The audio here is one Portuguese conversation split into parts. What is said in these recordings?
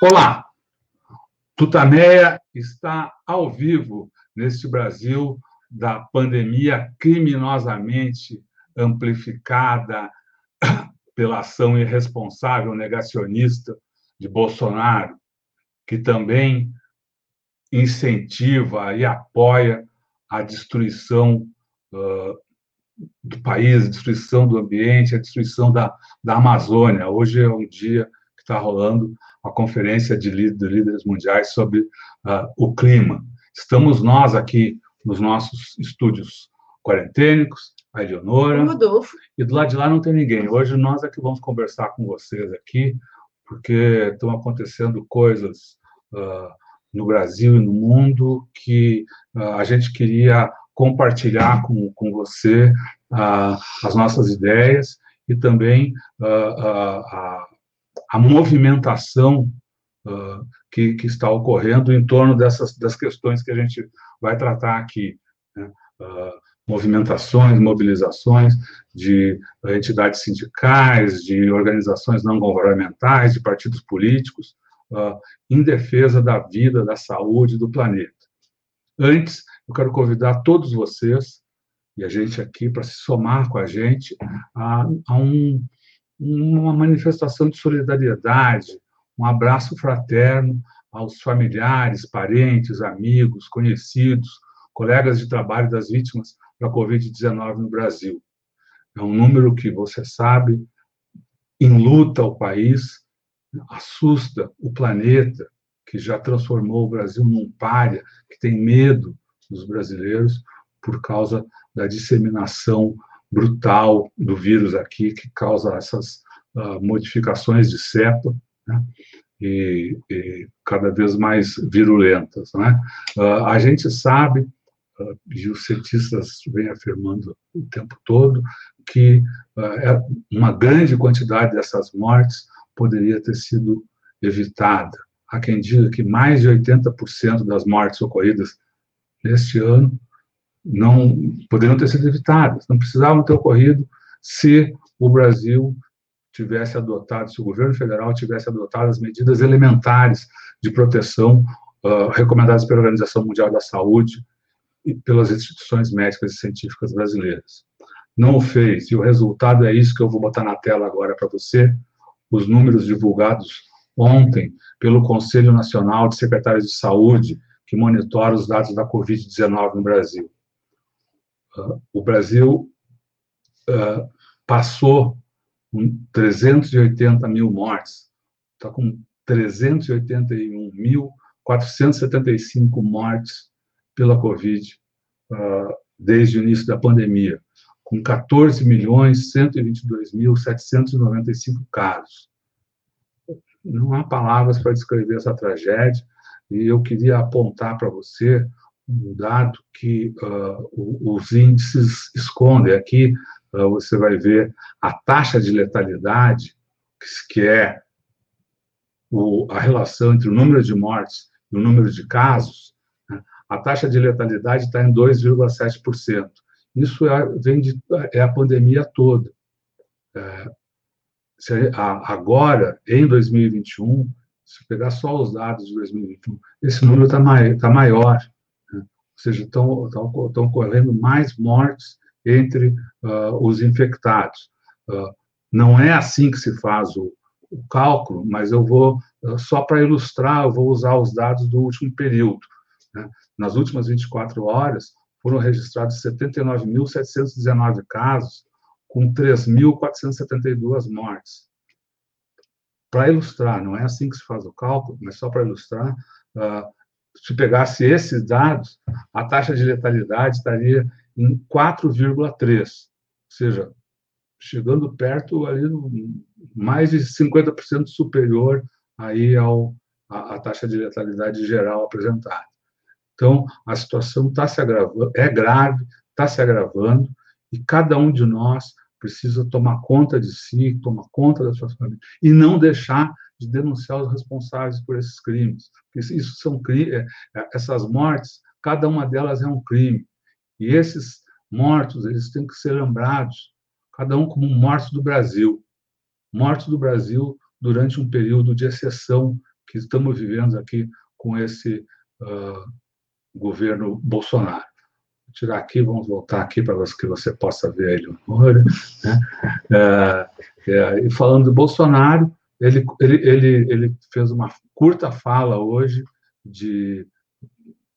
Olá, Tutameia está ao vivo neste Brasil da pandemia criminosamente amplificada pela ação irresponsável negacionista de Bolsonaro, que também incentiva e apoia a destruição uh, do país, a destruição do ambiente, a destruição da, da Amazônia. Hoje é um dia está rolando a conferência de líderes mundiais sobre uh, o clima. Estamos nós aqui nos nossos estúdios quarentênicos, a Eleonora. Rodolfo. E do lado de lá não tem ninguém. Hoje nós é que vamos conversar com vocês aqui, porque estão acontecendo coisas uh, no Brasil e no mundo que uh, a gente queria compartilhar com, com você as nossas ideias e também a a movimentação uh, que, que, está ocorrendo em torno dessas das questões que a gente vai tratar aqui. Né? Uh, movimentações, mobilizações de entidades sindicais, de organizações não governamentais, de partidos políticos, uh, em defesa da vida, da saúde do planeta. Antes, eu quero convidar todos vocês e a gente aqui para se somar com a gente a, a um uma manifestação de solidariedade, um abraço fraterno aos familiares, parentes, amigos, conhecidos, colegas de trabalho das vítimas da Covid-19 no Brasil. É um número que, você sabe, enluta o país, assusta o planeta, que já transformou o Brasil num párea, que tem medo dos brasileiros por causa da disseminação brutal do vírus aqui, que causa essas uh, modificações de cepa, né? e, e, cada vez mais virulentas. Né? Uh, a gente sabe, uh, e os cientistas vêm afirmando o tempo todo, que é uma grande quantidade dessas mortes poderia ter sido evitada. Há quem diga que mais de 80% das mortes ocorridas neste ano não poderiam ter sido evitadas, não precisavam ter ocorrido se o Brasil tivesse adotado, se o governo federal tivesse adotado as medidas elementares de proteção uh, recomendadas pela Organização Mundial da Saúde e pelas instituições médicas e científicas brasileiras. Não o fez, e o resultado é isso que eu vou botar na tela agora para você, os números divulgados ontem pelo Conselho Nacional de Secretários de Saúde, que monitora os dados da Covid-19 no Brasil o Brasil uh, passou 380 mil mortes, está com 381.475 mortes pela Covid uh, desde o início da pandemia, com 14 milhões 122.795 casos. Não há palavras para descrever essa tragédia, e eu queria apontar para você um dado que uh, os índices escondem. Aqui uh, você vai ver a taxa de letalidade, que é o, a relação entre o número de mortes e o número de casos. Né? A taxa de letalidade está em 2,7%. Isso é, vem de, é a pandemia toda. É, se, a, agora, em 2021, se pegar só os dados de 2021, esse número está mai, tá maior ou seja, estão, estão, estão ocorrendo mais mortes entre uh, os infectados. Uh, não é assim que se faz o, o cálculo, mas eu vou, uh, só para ilustrar, eu vou usar os dados do último período. Né? Nas últimas 24 horas, foram registrados 79.719 casos, com 3.472 mortes. Para ilustrar, não é assim que se faz o cálculo, mas só para ilustrar, uh, se pegasse esses dados, a taxa de letalidade estaria em 4,3, ou seja, chegando perto ali mais de 50% superior aí ao a, a, taxa de letalidade geral apresentada. Então, a situação está se agravando, é grave, está se agravando, e cada um de nós precisa tomar conta de si, tomar conta das suas famílias, e não deixar de denunciar os responsáveis por esses crimes. Isso são é, é, essas mortes, cada uma delas é um crime. E esses mortos, eles têm que ser lembrados, cada um como mortos do Brasil. Mortos do Brasil durante um período de exceção que estamos vivendo aqui com esse uh, governo Bolsonaro. Vou tirar aqui, vamos voltar aqui para que você possa ver Eleonora. Né? É, é, e falando do Bolsonaro, ele, ele, ele, ele fez uma curta fala hoje de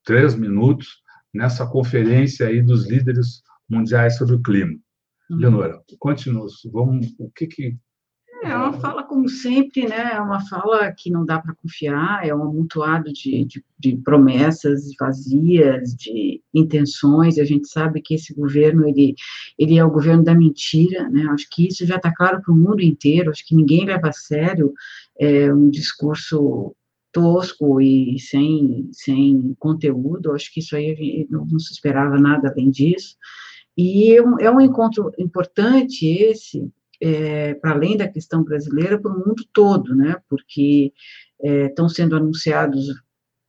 três minutos nessa conferência aí dos líderes mundiais sobre o clima. Uhum. Leonora, conte-nos, vamos, o que que é uma fala, como sempre, né? É uma fala que não dá para confiar, é um amontoado de, de, de, promessas vazias, de intenções. A gente sabe que esse governo ele, ele é o governo da mentira, né? Acho que isso já está claro para o mundo inteiro. Acho que ninguém leva a sério é, um discurso tosco e sem, sem conteúdo. Acho que isso aí não, não se esperava nada além disso. E é um, é um encontro importante esse é, para além da questão brasileira, para o mundo todo, né? Porque é, estão sendo anunciados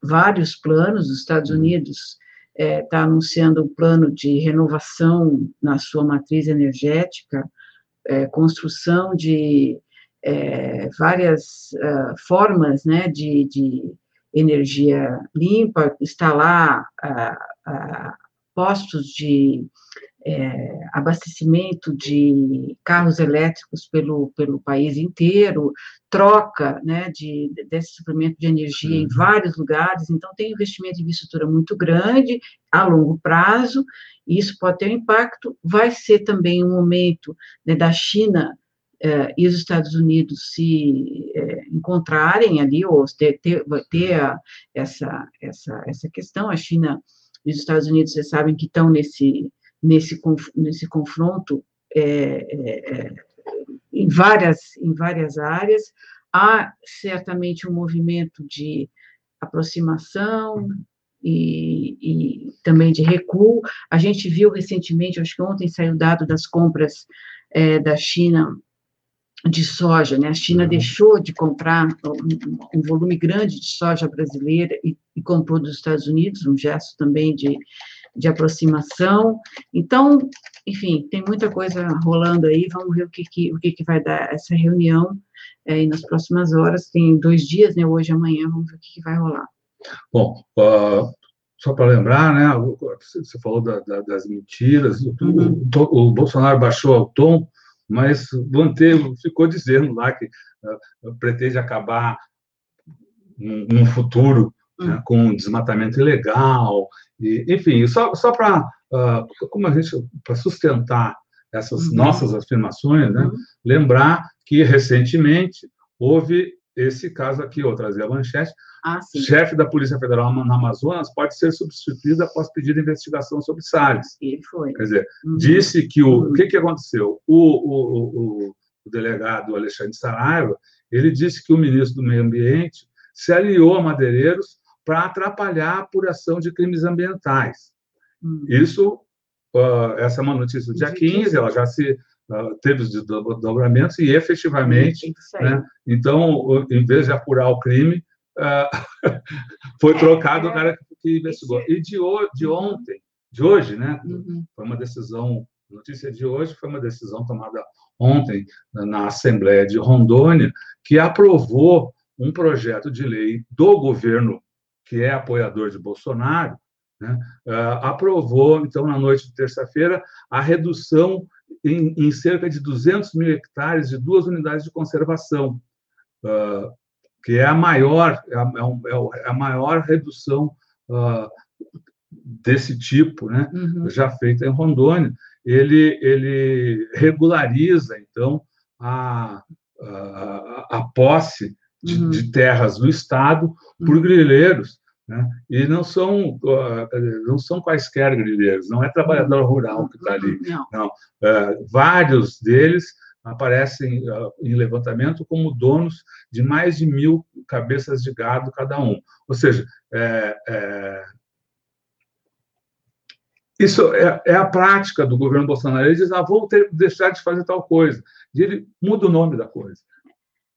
vários planos, os Estados uhum. Unidos está é, tá anunciando um plano de renovação na sua matriz energética, é, construção de é, várias uh, formas né, de, de, energia limpa, instalar uh, uh, postos de é, abastecimento de carros elétricos pelo, pelo país inteiro, troca né, de, desse suplemento de energia em uhum. vários lugares, então tem investimento em infraestrutura muito grande, a longo prazo, e isso pode ter um impacto, vai ser também um momento né, da China eh, e os Estados Unidos se eh, encontrarem ali, ou ter, ter, ter a, essa, essa, essa questão, a China e os Estados Unidos, vocês sabem que estão nesse nesse, nesse confronto é, é, é, em, várias, em várias áreas. Há certamente um movimento de aproximação e, e também de recuo. A gente viu recentemente, acho que ontem saiu dado das compras é, da China de soja, né? A China uhum. deixou de comprar um, um, volume grande de soja brasileira e, e comprou dos Estados Unidos, um gesto também de, de aproximação. Então, enfim, tem muita coisa rolando aí, vamos ver o que, que, o que, que vai dar essa reunião é, nas próximas horas, tem dois dias, né, hoje e amanhã, vamos ver o que, que vai rolar. Bom, uh, só para lembrar, né, você falou da, da, das mentiras, uhum. o, o, Bolsonaro baixou o tom, mas manteve, ficou dizendo lá que uh, pretende acabar num, num futuro né, hum. com desmatamento ilegal, e, enfim, só, só para uh, ah, como a gente para sustentar essas uhum. nossas afirmações, né, uhum. lembrar que recentemente houve esse caso aqui, eu trazer a manchete, ah, chefe da Polícia Federal no Amazonas pode ser substituído após pedido de investigação sobre Salles. Ele foi. Quer dizer, uhum. disse que o, o uhum. que, que aconteceu? O, o, o, o delegado Alexandre Saraiva, ele disse que o ministro do Meio Ambiente se aliou a madeireiros para atrapalhar a apuração de crimes ambientais. Hum. Isso, uh, essa é uma notícia do dia 15, ela já se uh, teve os desdobramentos e efetivamente, né, então, em vez de apurar o crime, uh, foi é, trocado é, o cara que investigou. E de, de uhum. ontem, de hoje, né, uhum. foi uma decisão, notícia de hoje foi uma decisão tomada ontem na Assembleia de Rondônia, que aprovou um projeto de lei do governo que é apoiador de Bolsonaro, né, uh, aprovou, então, na noite de terça-feira, a redução em, em, cerca de 200 mil hectares de duas unidades de conservação, uh, que é a maior, é a, é, é, é a maior redução uh, desse tipo, né, uhum. já feita em Rondônia. Ele, ele regulariza, então, a, a, a posse de, uhum. de terras do Estado por uhum. grileiros, né? e não são, não são quaisquer grileiros, não é trabalhador rural que está ali, não. não. Uh, vários deles aparecem uh, em levantamento como donos de mais de mil cabeças de gado cada um. Ou seja, é, é, isso é, é, a prática do governo Bolsonaro. Ele diz, ah, vou ter, deixar de fazer tal coisa. E ele muda o nome da coisa.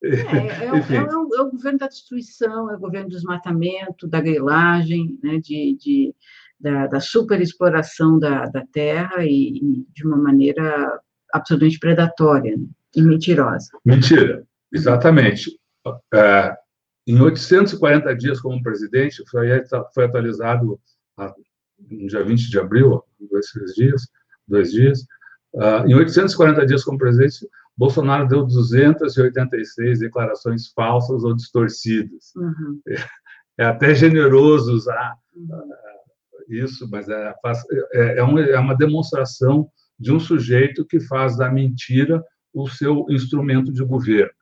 É, é, é, é, o governo da destruição, é o governo do desmatamento, da grilagem, né, de, de da, da superexploração da, da terra e, e, de uma maneira absolutamente predatória né, e mentirosa. Mentira, exatamente. É, em 840 dias como presidente, foi, foi atualizado no dia 20 de abril, dois, três dias, dois dias, uh, em 840 dias como presidente, Bolsonaro deu 286 declarações falsas ou distorcidas. Uhum. É, até generoso usar uh, isso, mas é, é, é, é uma demonstração de um sujeito que faz da mentira o seu instrumento de governo.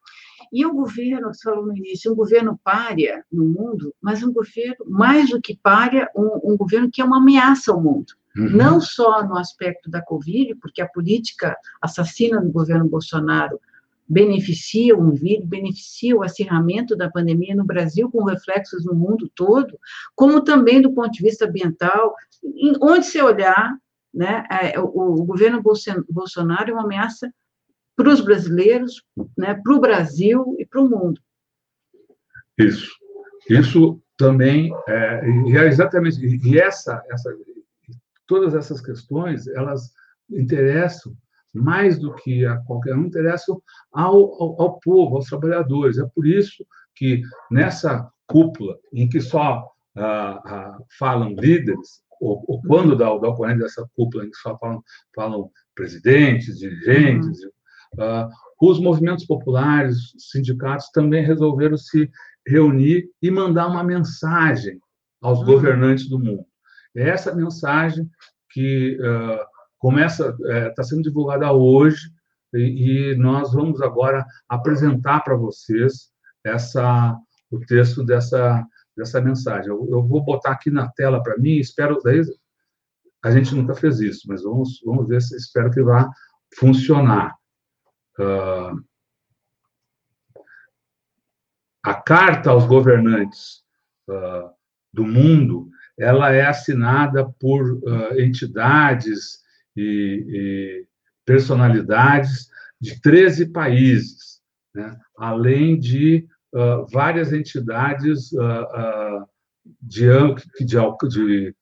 E o governo, você falou no início, um governo párea no mundo, mas um governo, mais do que párea, um, um governo que é uma ameaça ao mundo. Uhum. Não só no aspecto da Covid, porque a política assassina do governo Bolsonaro beneficia o vírus, beneficia o acirramento da pandemia no Brasil, com reflexos no mundo todo, como também do ponto de vista ambiental. Onde você olhar, né, é, o, o governo Bolsonaro é uma ameaça para os brasileiros, né, para o Brasil e para o mundo. Isso. Isso também é, é exatamente e essa, essa todas essas questões elas interessam mais do que a qualquer um interessam ao, ao, ao povo, aos trabalhadores. É por isso que nessa cúpula em que só ah, ah, falam líderes, ou, ou quando dá, dá ocorrência dessa cúpula em que só falam, falam presidentes, dirigentes, uhum. Uh, os movimentos populares, os sindicatos também resolveram se reunir e mandar uma mensagem aos uhum. governantes do mundo. É essa mensagem que uh, começa, está é, sendo divulgada hoje e, e, nós vamos agora apresentar para vocês essa, o texto dessa, dessa mensagem. Eu, eu vou botar aqui na tela para mim, espero, daí a gente nunca fez isso, mas vamos, vamos ver se espero que vá funcionar. Uh, a carta aos governantes uh, do mundo ela é assinada por uh, entidades e, e, personalidades de 13 países, né? além de várias entidades de, de, de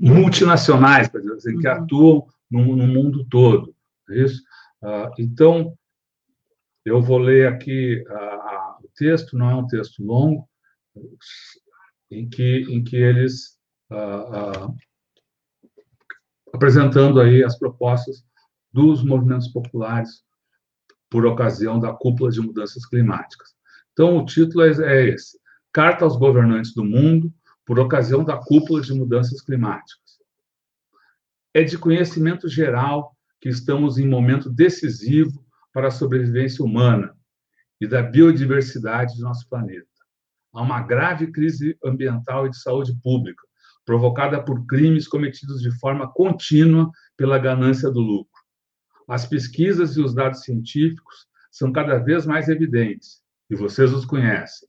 multinacionais, dizer, que uhum. atuam no, no mundo todo. Isso? Ah, então, eu vou ler aqui o texto, não é um texto longo, em que, em que eles ah, ah, apresentando aí as propostas dos movimentos populares por ocasião da cúpula de mudanças climáticas. Então, o título é, é esse: Carta aos governantes do mundo por ocasião da cúpula de mudanças climáticas. É de conhecimento geral que estamos em momento decisivo para a sobrevivência humana e da biodiversidade de nosso planeta. Há uma grave crise ambiental e de saúde pública, provocada por crimes cometidos de forma contínua pela ganância do lucro. As pesquisas e os dados científicos são cada vez mais evidentes, e vocês os conhecem.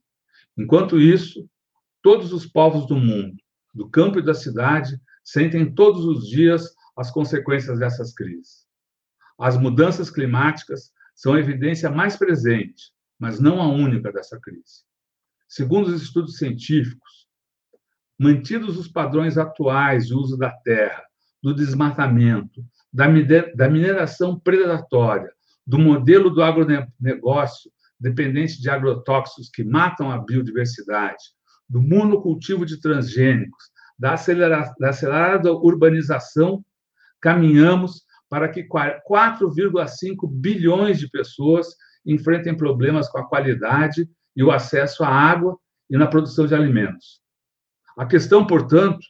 Enquanto isso, todos os povos do mundo, do campo e da cidade, sentem todos os dias as consequências dessas crises. As mudanças climáticas são a evidência mais presente, mas não a única dessa crise. Segundo os estudos científicos, mantidos os padrões atuais de uso da terra, do desmatamento, da mineração predatória, do modelo do agronegócio dependente de agrotóxicos que matam a biodiversidade, do monocultivo de transgênicos, da, da acelerada urbanização caminhamos para que 4,5 bilhões de pessoas enfrentem problemas com a qualidade e o acesso à água e na produção de alimentos. A questão, portanto,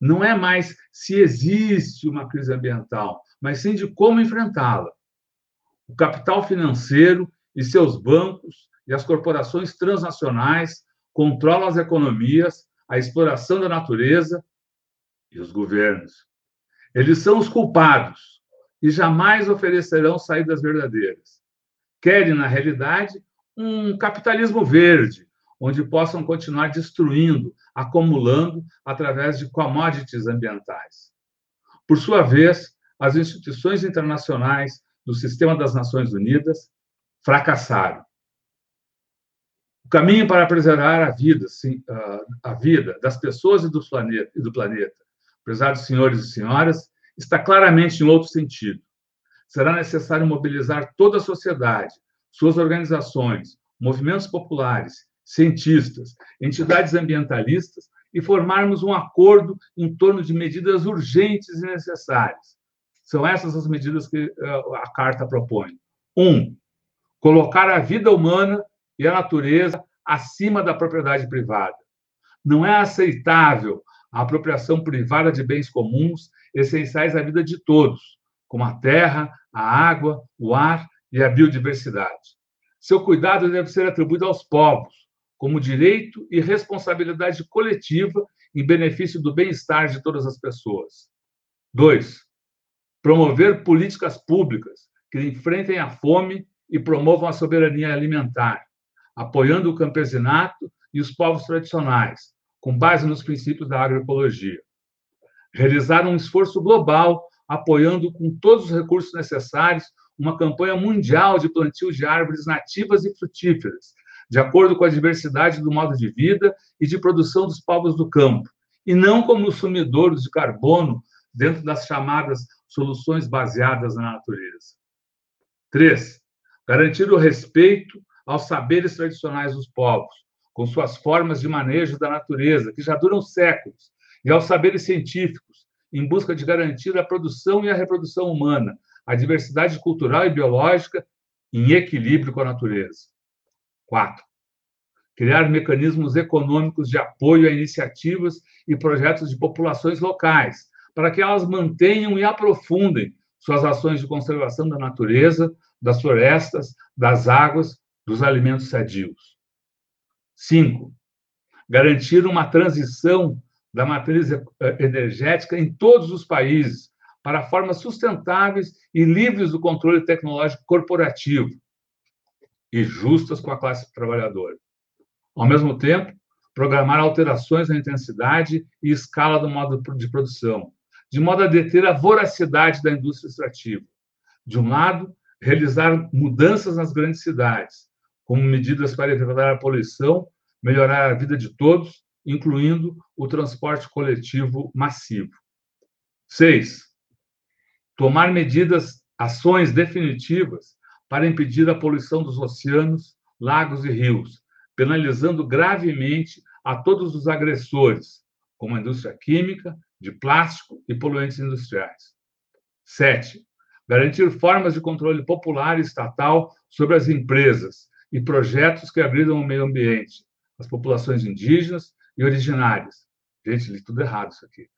não é mais se existe uma crise ambiental, mas sim de como enfrentá-la. O capital financeiro e seus bancos e as corporações transnacionais controlam as economias, a exploração da natureza e os governos. Eles são os culpados e jamais oferecerão saídas verdadeiras. Querem, na realidade, um capitalismo verde, onde possam continuar destruindo, acumulando através de commodities ambientais. Por sua vez, as instituições internacionais do sistema das Nações Unidas fracassaram. O caminho para preservar a vida, sim, a vida das pessoas e do planeta, e do planeta prezados senhores e senhoras, está claramente em outro sentido. Será necessário mobilizar toda a sociedade, suas organizações, movimentos populares, cientistas, entidades ambientalistas e formarmos um acordo em torno de medidas urgentes e necessárias. São essas as medidas que eh, a Carta propõe. Um, colocar a vida humana e a natureza acima da propriedade privada. Não é aceitável a apropriação privada de bens comuns essenciais à vida de todos, como a terra, a água, o ar e a biodiversidade. Seu cuidado deve ser atribuído aos povos, como direito e responsabilidade coletiva em benefício do bem-estar de todas as pessoas. Dois, promover políticas públicas que enfrentem a fome e promovam a soberania alimentar, apoiando o campesinato e os povos tradicionais, com base nos princípios da agroecologia. Realizar um esforço global, apoiando com todos os recursos necessários uma campanha mundial de plantio de árvores nativas e frutíferas, de acordo com a diversidade do modo de vida e de produção dos povos do campo, e não como sumidouros de carbono dentro das chamadas soluções baseadas na natureza. Três, garantir o respeito aos saberes tradicionais dos povos, com suas formas de manejo da natureza, que já duram séculos, e aos saberes científicos, em busca de garantir a produção e a reprodução humana, a diversidade cultural e biológica em equilíbrio com a natureza. Quatro, criar mecanismos econômicos de apoio a iniciativas e projetos de populações locais, para que elas mantenham e aprofundem suas ações de conservação da natureza, das florestas, das águas, dos alimentos sadios. Cinco, garantir uma transição da matriz eh, energética em todos os países para formas sustentáveis e livres do controle tecnológico corporativo e justas com a classe trabalhadora. Ao mesmo tempo, programar alterações na intensidade e escala do modo de produção, de modo a deter a voracidade da indústria extrativa. De um lado, realizar mudanças nas grandes cidades, como medidas para evitar a poluição, melhorar a vida de todos, incluindo o transporte coletivo massivo. Seis, tomar medidas, ações definitivas para impedir a poluição dos oceanos, lagos e rios, penalizando gravemente a todos os agressores, como a indústria química, de plástico e poluentes industriais. Sete, garantir formas de controle popular e estatal sobre as empresas e projetos que agridam o meio ambiente, as populações indígenas e originárias. Gente, li tudo errado isso aqui.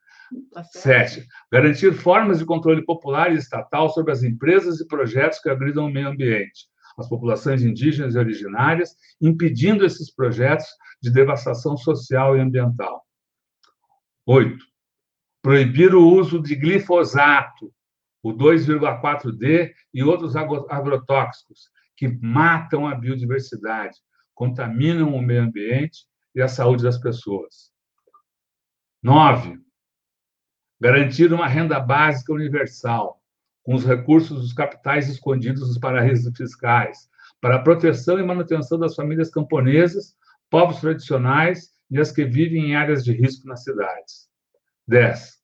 Tá Sete, garantir formas de controle popular e estatal sobre as empresas e projetos que agridam o meio ambiente, as populações indígenas e originárias, impedindo esses projetos de devastação social e ambiental. Oito, proibir o uso de glifosato, o 2,4D e outros agrotóxicos que matam a biodiversidade, contaminam o meio ambiente e a saúde das pessoas. Nove, garantir uma renda básica universal, com os recursos dos capitais escondidos nos paraísos fiscais, para a proteção e manutenção das famílias camponesas, povos tradicionais e as que vivem em áreas de risco nas cidades. 10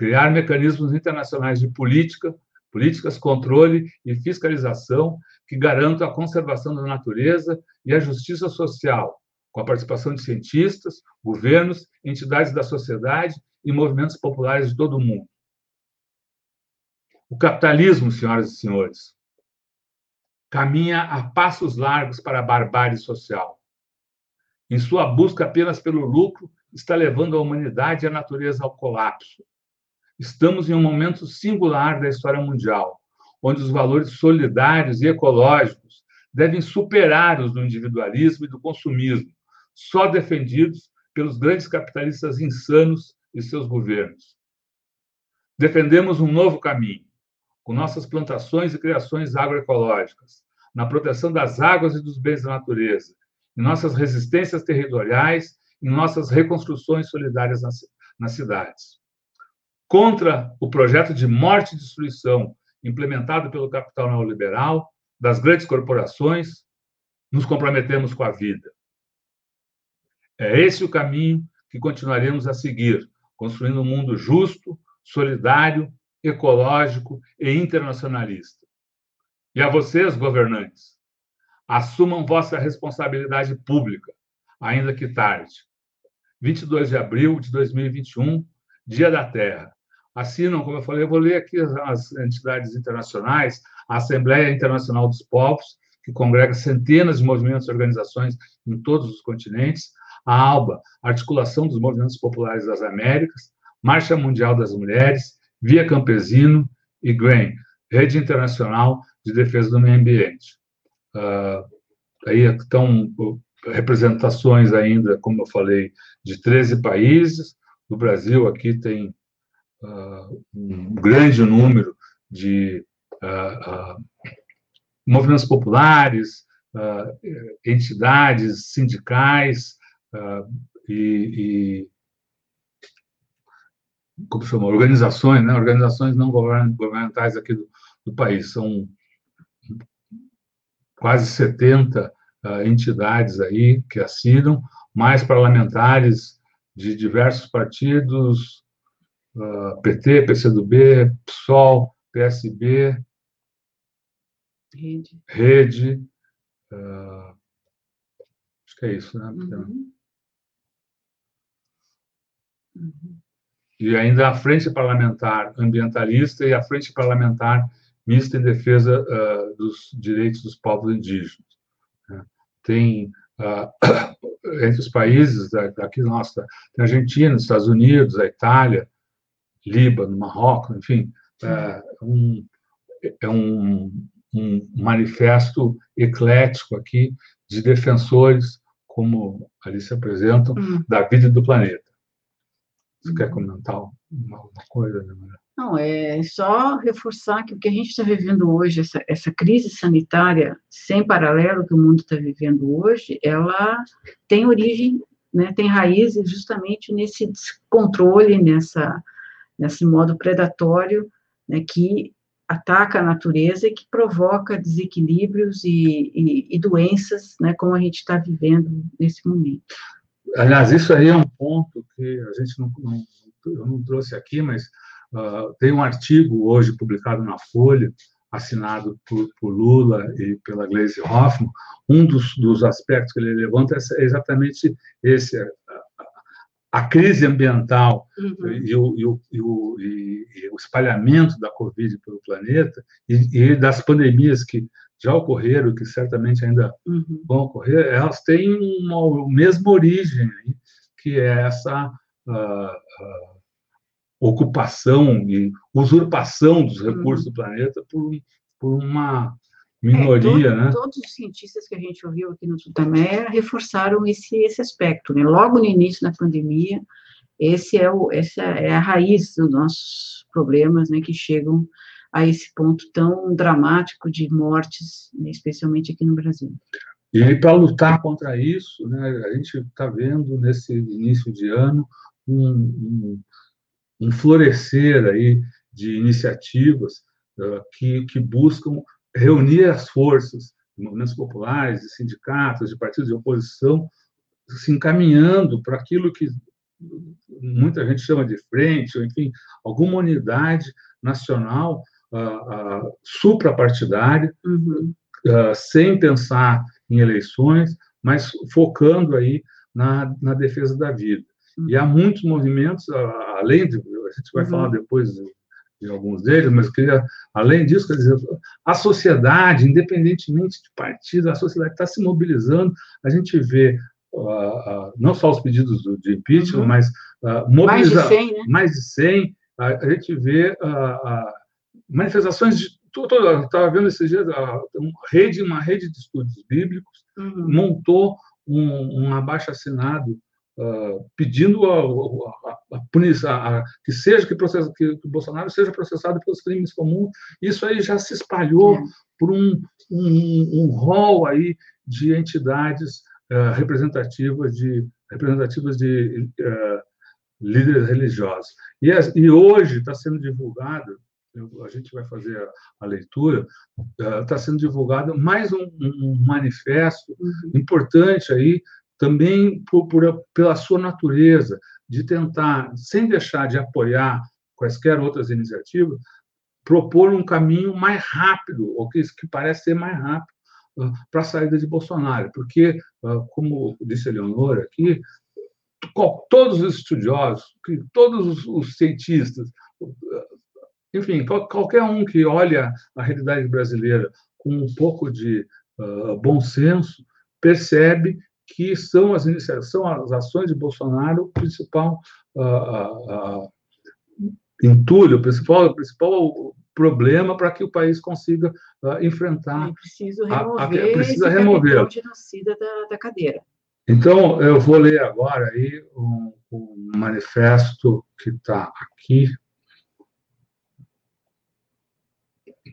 criar mecanismos internacionais de política, políticas, controle e fiscalização que garantam a conservação da natureza e a justiça social, com a participação de cientistas, governos, entidades da sociedade e movimentos populares de todo o mundo. O capitalismo, senhoras e senhores, caminha a passos largos para a barbárie social. Em sua busca apenas pelo lucro, está levando a humanidade e a natureza ao colapso. Estamos em um momento singular da história mundial, onde os valores solidários e ecológicos devem superar os do individualismo e do consumismo, só defendidos pelos grandes capitalistas insanos e seus governos. Defendemos um novo caminho, com nossas plantações e criações agroecológicas, na proteção das águas e dos bens da natureza, em nossas resistências territoriais, em nossas reconstruções solidárias nas, nas cidades contra o projeto de morte e destruição implementado pelo capital neoliberal, das grandes corporações, nos comprometemos com a vida. É esse o caminho que continuaremos a seguir, construindo um mundo justo, solidário, ecológico e internacionalista. E a vocês, governantes, Assumam vossa responsabilidade pública, ainda que tarde. 22 de abril de 2021, Dia da Terra. Assinam, como eu falei, eu vou ler aqui as entidades internacionais, a Assembleia Internacional dos Povos, que congrega centenas de movimentos e organizações em todos os continentes, a ALBA, Articulação dos Movimentos Populares das Américas, Marcha Mundial das Mulheres, Via Campesino e GRAIN, Rede Internacional de Defesa do Meio Ambiente. Uh, aí estão representações ainda, como eu falei, de 13 países. No Brasil, aqui tem um grande número de uh, movimentos populares, entidades sindicais e, e como chama, organizações, né, organizações não governamentais aqui do, do país. São quase 70 uh, ah, entidades aí que assinam, mais parlamentares de diversos partidos, uh, ah, PT, PCdoB, PSOL, PSB, Rede, Rede uh, acho que é isso, né? Uhum. Uhum e ainda a Frente Parlamentar Ambientalista e a Frente Parlamentar Mista em Defesa uh, dos Direitos dos Povos Indígenas. Né? Tem, uh, entre os países daqui, nossa, tem a Argentina, os Estados Unidos, a Itália, Líbano, Marrocos, enfim, é um, é um, um manifesto eclético aqui de defensores, como ali se apresentam, uhum. da vida do planeta. Você quer comentar uma, uma coisa, né, Não, é só reforçar que o que a gente está vivendo hoje, essa, essa crise sanitária sem paralelo que o mundo está vivendo hoje, ela tem origem, né, tem raízes justamente nesse descontrole, nessa, nesse modo predatório né, que ataca a natureza e que provoca desequilíbrios e, e, e doenças, né, como a gente está vivendo nesse momento. Aliás, isso aí é um ponto que a gente não, não eu não trouxe aqui, mas uh, tem um artigo hoje publicado na Folha, assinado por, por Lula e pela Gleisi Hoffmann. Um dos, dos aspectos que ele levanta é exatamente esse: a, crise ambiental uhum. e, o, e, o, e, o, e, o, espalhamento da Covid pelo planeta e, das pandemias que já ocorreram, que certamente ainda uhum. vão ocorrer, elas têm uma mesma origem, que é essa uh, uh, ocupação e usurpação dos recursos uhum. do planeta por, por uma minoria, é, todo, né? Todos os cientistas que a gente ouviu aqui no Sudamé reforçaram esse, esse aspecto, né? Logo no início da pandemia, esse é o, essa é a raiz dos nossos problemas, né? Que chegam a esse ponto tão dramático de mortes, né, especialmente aqui no Brasil. E para lutar contra isso, né, a gente está vendo nesse início de ano um, um, um florescer aí de iniciativas uh, que, que buscam reunir as forças de movimentos populares, de sindicatos, de partidos de oposição, se encaminhando para aquilo que muita gente chama de frente, ou enfim, alguma unidade nacional uh, uh, suprapartidária, uhum. uh, sem pensar em eleições, mas focando aí na, na defesa da vida. Uhum. E há muitos movimentos, além de, a gente vai uhum. falar depois de, alguns deles, mas queria, além disso, quer dizer, a sociedade, independentemente de partido, a sociedade está se mobilizando, a gente vê não só os pedidos de impeachment, uhum. mas uh, mobiliza mais de 100, né? mais de 100 a, a gente vê uh, manifestações de estava vendo esses dias uma rede uma rede de estudos bíblicos uhum. montou um, um abaixo assinado uh, pedindo a, a, a que seja que, processa, que, que, o Bolsonaro seja processado pelos crimes comuns isso aí já se espalhou é. por um, um, um rol aí de entidades uh, representativas de representativas de uh, líderes religiosos e, e hoje está sendo divulgado a gente vai fazer a, a leitura, está uh, sendo divulgado mais um, um manifesto uhum. importante aí, também por, por, pela sua natureza, de tentar, sem deixar de apoiar quaisquer outras iniciativas, propor um caminho mais rápido, ou que, que parece ser mais rápido, para a saída de Bolsonaro, porque, como disse a Leonora aqui, todos os estudiosos, todos os cientistas, enfim, qualquer um que olha a realidade brasileira com um pouco de bom senso, percebe que são as são as ações de Bolsonaro o principal entulho, o principal, o principal problema para que o país consiga uh, enfrentar. É preciso remover, a, a, precisa remover. genocida da, da cadeira. Então, eu vou ler agora aí um, um manifesto que está aqui.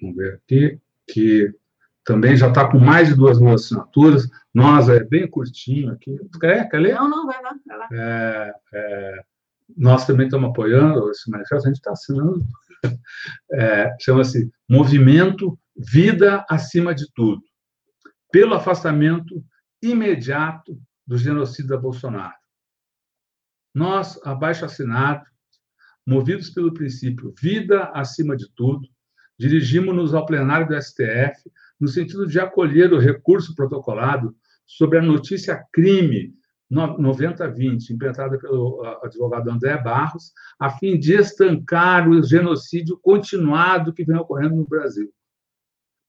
Vamos ver aqui, que também já está com mais de duas mil assinaturas. Nós, é bem curtinho aqui. Quer, quer ler? Não, não, vai lá. Vai lá. É, é, nós também estamos apoiando esse manifesto, a gente está assinando é, chama-se Movimento Vida Acima de Tudo, pelo afastamento imediato do genocida Bolsonaro. Nós, abaixo assinado, movidos pelo princípio vida acima de tudo, dirigimos-nos ao plenário do STF no sentido de acolher o recurso protocolado sobre a notícia crime 9020, implementada pelo advogado André Barros, a fim de estancar o genocídio continuado que vem ocorrendo no Brasil.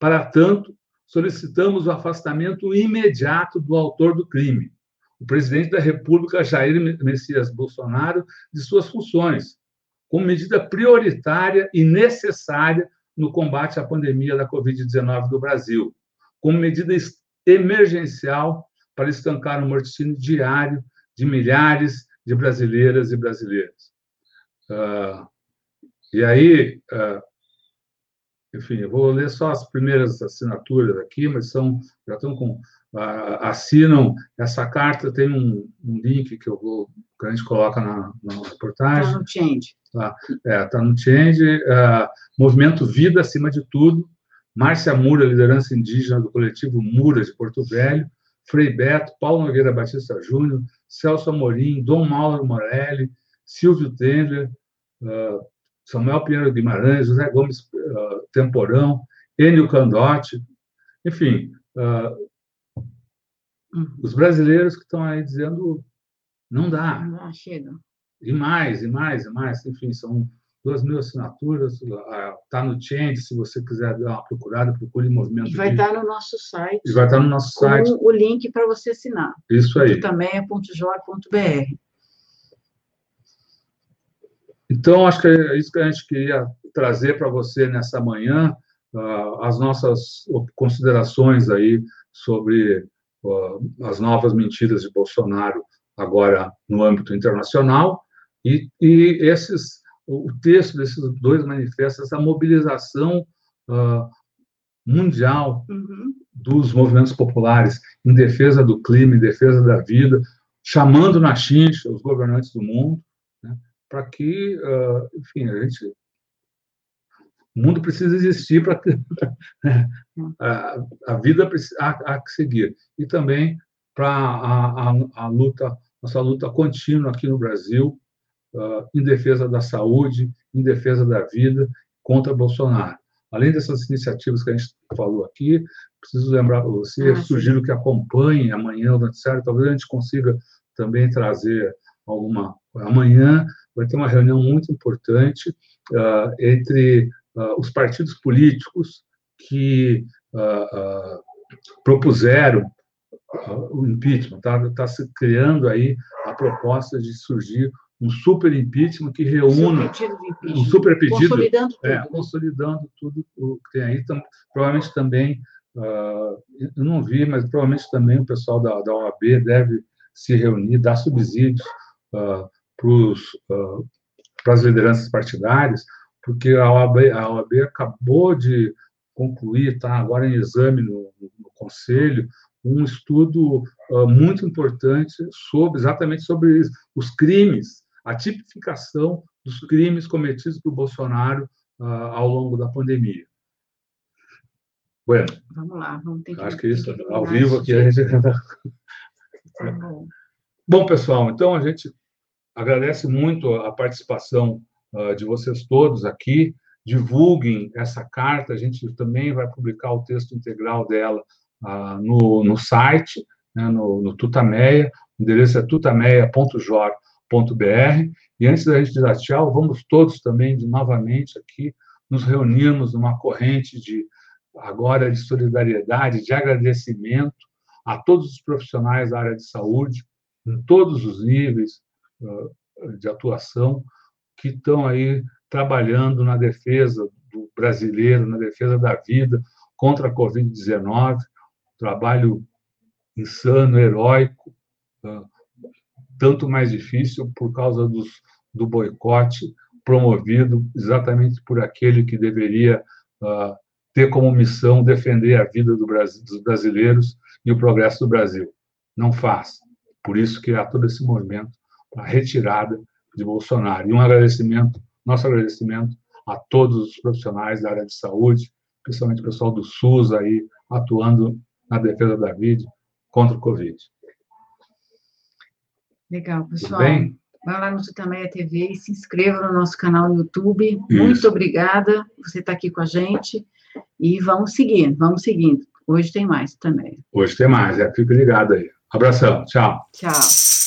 Para tanto, solicitamos o afastamento imediato do autor do crime, o presidente da República, Jair Messias Bolsonaro, de suas funções, como medida prioritária e necessária no combate à pandemia da Covid-19 do Brasil, como medida emergencial para estancar o morticínio diário de milhares de brasileiras e brasileiros. Uh, e aí, uh, enfim, eu vou ler só as primeiras assinaturas aqui, mas são já estão com assinam essa carta tem um, um, link que eu vou que a gente coloca na, na reportagem. Está no Change. Tá, é, tá no Change. Movimento Vida acima de tudo. Márcia Mura, liderança indígena do coletivo Mura de Porto Velho, Frei Beto, Paulo Nogueira Batista Júnior, Celso Amorim, Dom Mauro Morelli, Silvio Tendler, uh, Samuel Pinheiro Guimarães, José Gomes uh, Temporão, Enio Candotti, enfim, uh, os brasileiros que estão aí dizendo não dá. Não chega. E mais, e mais, e mais, enfim, são duas mil assinaturas, está no Change, se você quiser dar uma procurada, procure Movimento. E vai estar tá no nosso site. E vai estar tá no nosso site. o link para você assinar. Isso aí. Que também é .jor.br. Então, acho que é isso que a gente queria trazer para você nessa manhã, uh, as nossas considerações aí sobre as novas mentiras de Bolsonaro agora no âmbito internacional e, e esses o texto desses dois manifestos, essa mobilização uh, mundial uhum. dos movimentos populares em defesa do clima, em defesa da vida, chamando na chincha os governantes do mundo, né, para que, uh, enfim, a gente. O mundo precisa existir para que a, a, vida há, há que seguir. E também para a, a, a luta, nossa luta contínua aqui no Brasil, uh, em defesa da saúde, em defesa da vida, contra Bolsonaro. Além dessas iniciativas que a gente falou aqui, preciso lembrar para você, ah, sugiro que acompanhe amanhã o noticiário, talvez a gente consiga também trazer alguma. Amanhã vai ter uma reunião muito importante uh, entre os partidos políticos que uh, propuseram o impeachment. Está tá se criando aí a proposta de surgir um super impeachment que reúna um super pedido, consolidando tudo, é, consolidando tudo o que tem aí. Então, provavelmente também, uh, eu não vi, mas provavelmente também o pessoal da, da OAB deve se reunir, dar subsídios uh, para as lideranças partidárias, porque a OAB, a OAB acabou de concluir, está agora em exame no, no Conselho, um estudo uh, muito importante sobre exatamente sobre os crimes a tipificação dos crimes cometidos por Bolsonaro uh, ao longo da pandemia. Bueno. Vamos lá, vamos ter que. Acho que isso, ao vivo aqui a gente. Tá bom. bom, pessoal, então a gente agradece muito a participação uh, de vocês todos aqui. Divulguem essa carta, a gente também vai publicar o texto integral dela ah, no, no site, né, no, no Tutameia, o endereço é tutameia.jor.br, e antes da gente dar tchau, vamos todos também, de novamente aqui, nos reunirmos numa corrente de, agora, de solidariedade, de agradecimento a todos os profissionais da área de saúde, em todos os níveis uh, de atuação, que estão aí trabalhando na defesa do brasileiro, na defesa da vida contra a Covid-19, trabalho insano, heróico, uh, tanto mais difícil por causa dos, do boicote promovido exatamente por aquele que deveria uh, ter como missão defender a vida do Brasil, dos brasileiros e o progresso do Brasil. Não faz. Por isso que há todo esse movimento para a retirada de Bolsonaro. E um agradecimento, nosso agradecimento a todos os profissionais da área de saúde, principalmente o pessoal do SUS aí, atuando na defesa da vida contra o Covid. Legal, pessoal. Vai lá no Tutameia TV e se inscreva no nosso canal no YouTube. Isso. Muito obrigada por você estar aqui com a gente. E vamos seguir, vamos seguindo. Hoje tem mais também. Hoje tem mais, é. Fique ligado aí. Abração, tchau. Tchau.